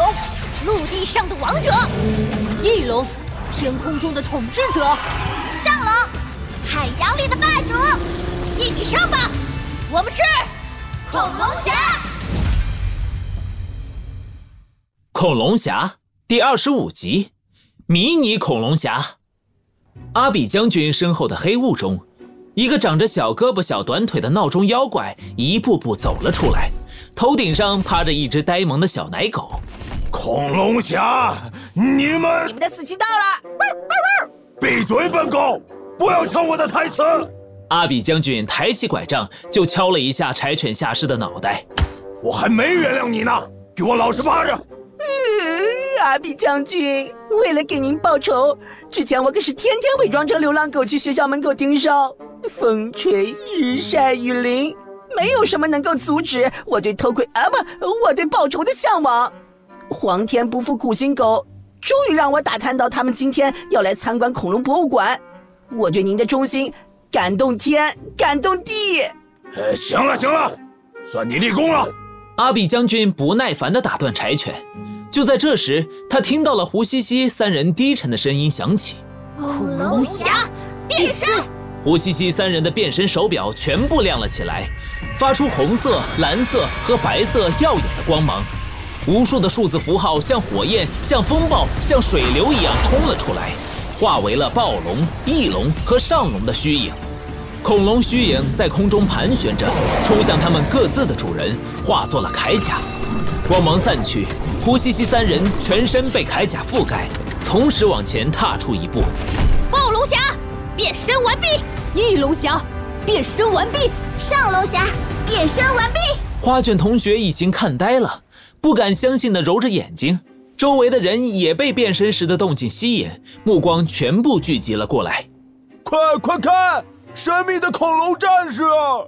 龙，陆地上的王者；翼龙，天空中的统治者；上龙，海洋里的霸主。一起上吧！我们是恐龙侠。恐龙侠第二十五集：迷你恐龙侠。阿比将军身后的黑雾中，一个长着小胳膊、小短腿的闹钟妖怪一步步走了出来，头顶上趴着一只呆萌的小奶狗。恐龙侠，你们，你们的死期到了！闭嘴，本狗，不要抢我的台词！阿比将军抬起拐杖就敲了一下柴犬下士的脑袋。我还没原谅你呢，给我老实趴着！嗯阿比将军，为了给您报仇，之前我可是天天伪装成流浪狗去学校门口盯梢，风吹日晒雨淋，没有什么能够阻止我对偷窥啊不，我对报仇的向往。皇天不负苦心狗，终于让我打探到他们今天要来参观恐龙博物馆。我对您的忠心感动天，感动地。呃，行了行了，算你立功了。阿比将军不耐烦地打断柴犬。就在这时，他听到了胡西西三人低沉的声音响起：“恐龙侠变身！”胡西西三人的变身手表全部亮了起来，发出红色、蓝色和白色耀眼的光芒。无数的数字符号像火焰、像风暴、像水流一样冲了出来，化为了暴龙、翼龙和上龙的虚影。恐龙虚影在空中盘旋着，冲向他们各自的主人，化作了铠甲。光芒散去。胡西西三人全身被铠甲覆盖，同时往前踏出一步。暴龙侠变身完毕，翼龙侠变身完毕，上龙侠变身完毕。花卷同学已经看呆了，不敢相信的揉着眼睛。周围的人也被变身时的动静吸引，目光全部聚集了过来。快快看，神秘的恐龙战士！啊！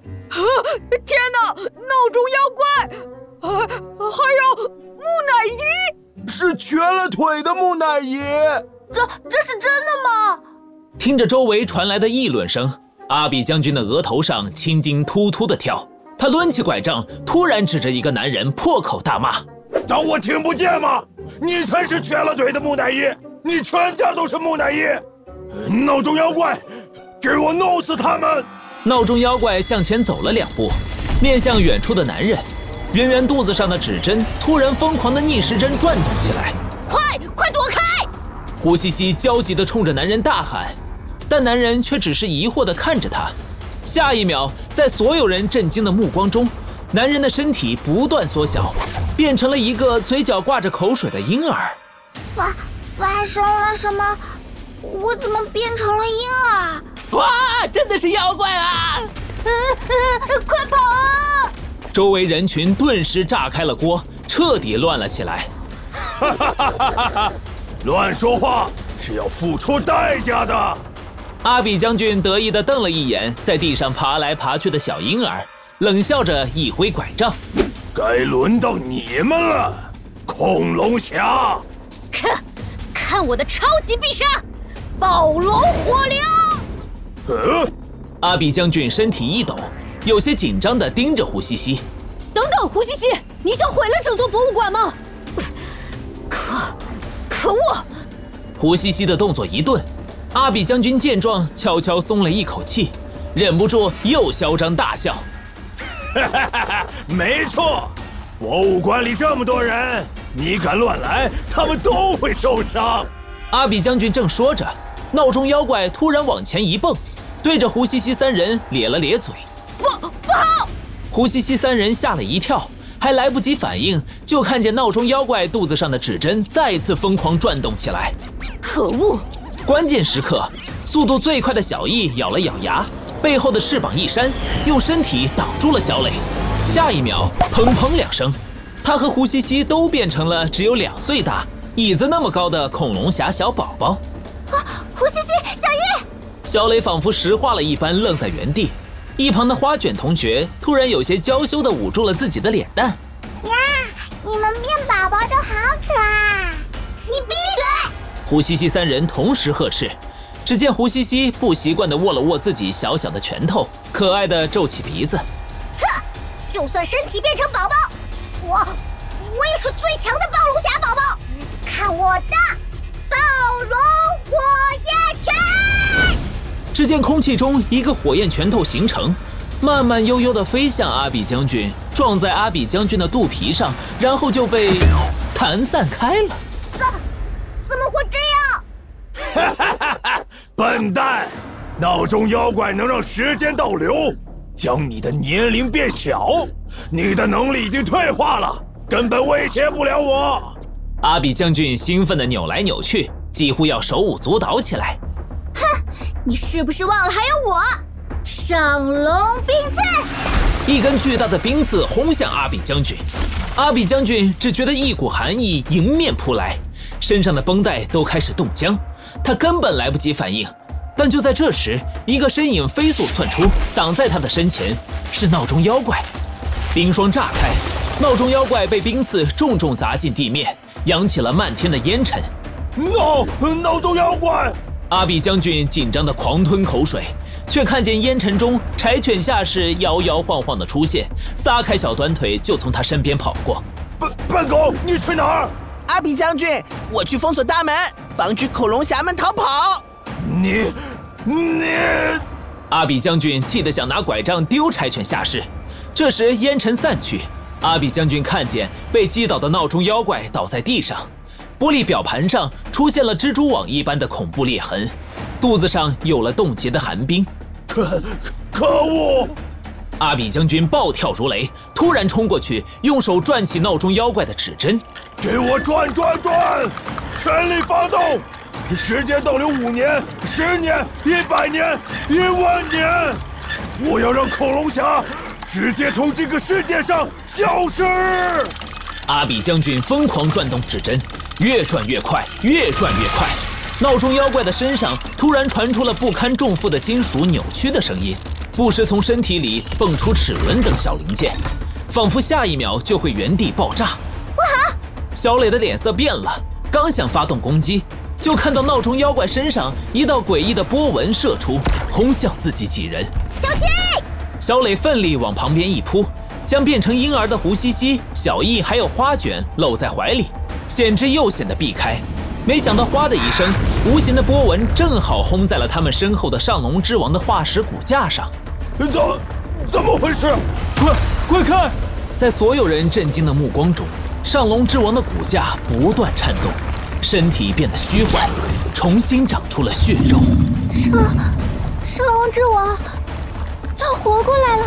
天哪，闹钟妖怪！啊，还有。木乃伊是瘸了腿的木乃伊，这这是真的吗？听着周围传来的议论声，阿比将军的额头上青筋突突的跳。他抡起拐杖，突然指着一个男人破口大骂：“当我听不见吗？你才是瘸了腿的木乃伊，你全家都是木乃伊！闹钟妖怪，给我弄死他们！”闹钟妖怪向前走了两步，面向远处的男人。圆圆肚子上的指针突然疯狂的逆时针转动起来，快快躲开！胡西西焦急地冲着男人大喊，但男人却只是疑惑地看着他。下一秒，在所有人震惊的目光中，男人的身体不断缩小，变成了一个嘴角挂着口水的婴儿。发发生了什么？我怎么变成了婴儿？哇，真的是妖怪啊！快跑啊！周围人群顿时炸开了锅，彻底乱了起来。哈哈哈哈哈！乱说话是要付出代价的。阿比将军得意地瞪了一眼在地上爬来爬去的小婴儿，冷笑着一挥拐杖：“该轮到你们了，恐龙侠！哼，看我的超级必杀，暴龙火流！”呃，阿比将军身体一抖。有些紧张地盯着胡西西。等等，胡西西，你想毁了整座博物馆吗？可，可恶！胡西西的动作一顿，阿比将军见状，悄悄松了一口气，忍不住又嚣张大笑。哈哈哈哈没错，博物馆里这么多人，你敢乱来，他们都会受伤。阿比将军正说着，闹钟妖怪突然往前一蹦，对着胡西西三人咧了咧嘴。不不好！胡西西三人吓了一跳，还来不及反应，就看见闹钟妖怪肚子上的指针再次疯狂转动起来。可恶！关键时刻，速度最快的小易咬了咬牙，背后的翅膀一扇，用身体挡住了小磊。下一秒，砰砰两声，他和胡西西都变成了只有两岁大、椅子那么高的恐龙侠小宝宝。啊！胡西西，小易！小磊仿佛石化了一般，愣在原地。一旁的花卷同学突然有些娇羞地捂住了自己的脸蛋。呀，你们变宝宝都好可爱！你闭嘴！胡西西三人同时呵斥。只见胡西西不习惯地握了握自己小小的拳头，可爱的皱起鼻子。哼，就算身体变成宝宝，我我也是最强的暴龙侠宝宝，看我的暴龙火焰拳！只见空气中一个火焰拳头形成，慢慢悠悠地飞向阿比将军，撞在阿比将军的肚皮上，然后就被弹散开了。怎怎么会这样？哈哈哈哈！笨蛋，闹钟妖怪能让时间倒流，将你的年龄变小，你的能力已经退化了，根本威胁不了我。阿比将军兴奋地扭来扭去，几乎要手舞足蹈起来。哼，你是不是忘了还有我？上龙冰刺！一根巨大的冰刺轰向阿比将军，阿比将军只觉得一股寒意迎面扑来，身上的绷带都开始冻僵，他根本来不及反应。但就在这时，一个身影飞速窜出，挡在他的身前，是闹钟妖怪。冰霜炸开，闹钟妖怪被冰刺重重砸进地面，扬起了漫天的烟尘。闹闹钟妖怪！阿比将军紧张的狂吞口水。却看见烟尘中柴犬下士摇摇晃晃的出现，撒开小短腿就从他身边跑过。笨笨狗，你去哪儿？阿比将军，我去封锁大门，防止恐龙侠们逃跑。你，你！阿比将军气得想拿拐杖丢柴犬下士。这时烟尘散去，阿比将军看见被击倒的闹钟妖怪倒在地上，玻璃表盘上出现了蜘蛛网一般的恐怖裂痕。肚子上有了冻结的寒冰，可可恶！阿比将军暴跳如雷，突然冲过去，用手转起闹钟妖怪的指针，给我转转转，全力发动！时间倒流五年、十年、一百年、一万年，我要让恐龙侠直接从这个世界上消失！阿比将军疯狂转动指针，越转越快，越转越快。闹钟妖怪的身上突然传出了不堪重负的金属扭曲的声音，不时从身体里蹦出齿轮等小零件，仿佛下一秒就会原地爆炸。不好！小磊的脸色变了，刚想发动攻击，就看到闹钟妖怪身上一道诡异的波纹射出，轰向自己几人。小心！小磊奋力往旁边一扑，将变成婴儿的胡西西、小易还有花卷搂在怀里，险之又险的避开。没想到，哗的一声，无形的波纹正好轰在了他们身后的上龙之王的化石骨架上。怎怎么回事？快快看！在所有人震惊的目光中，上龙之王的骨架不断颤动，身体变得虚幻，重新长出了血肉。上上龙之王要活过来了。